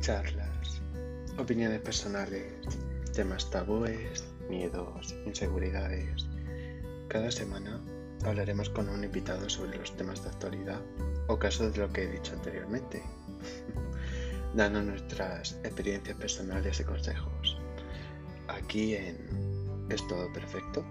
charlas, opiniones personales, temas tabúes, miedos, inseguridades. Cada semana hablaremos con un invitado sobre los temas de actualidad o casos de lo que he dicho anteriormente, dando nuestras experiencias personales y consejos. Aquí en ¿Es todo perfecto?